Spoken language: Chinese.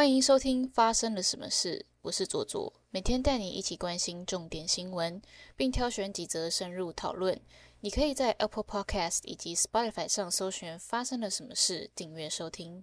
欢迎收听发生了什么事我是左左每天带你一起关心重点新闻并挑选几则深入讨论。你可以在 apple podcast 以及 spotify 上搜寻发生了什么事订阅收听。